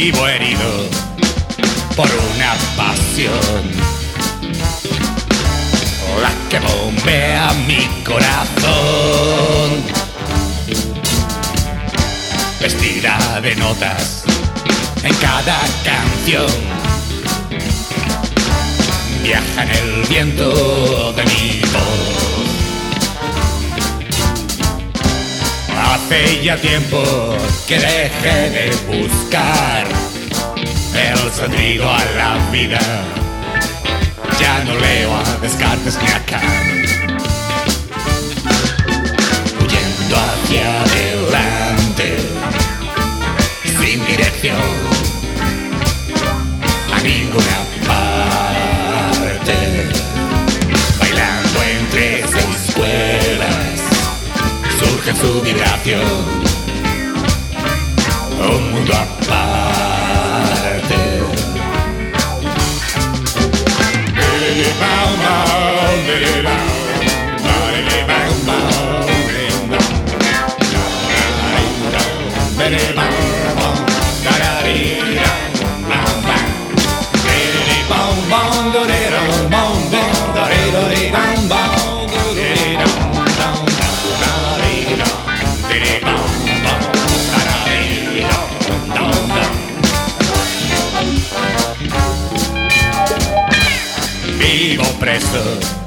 vivo herido. Por una pasión la que bombea mi corazón. Vestida de notas en cada canción. Viaja en el viento de mi voz. Hace ya tiempo que dejé de buscar el sentido a la vida ya no leo a Descartes ni a Kant. Huyendo hacia adelante, sin dirección, a ninguna parte. Bailando entre seis cuerdas, surge su vibración. Vivo preso de una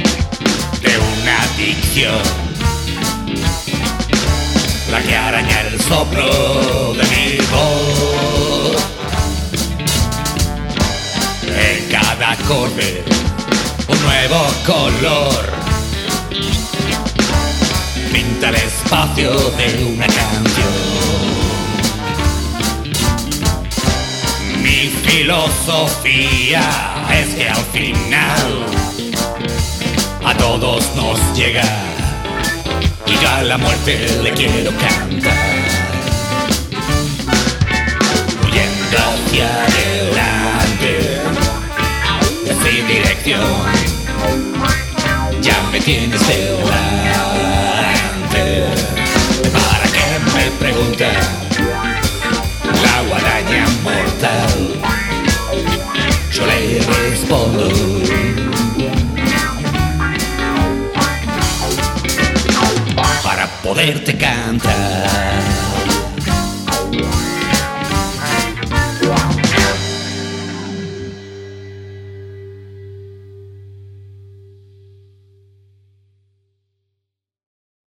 La que araña el soplo de mi voz. En cada acorde un nuevo color. Pinta el espacio de una canción. Mi filosofía es que al final a todos nos llega y a la muerte le quiero cantar. Huyendo hacia adelante, sin dirección, ya me tienes delante. ¿Para qué me pregunta la guadaña mortal?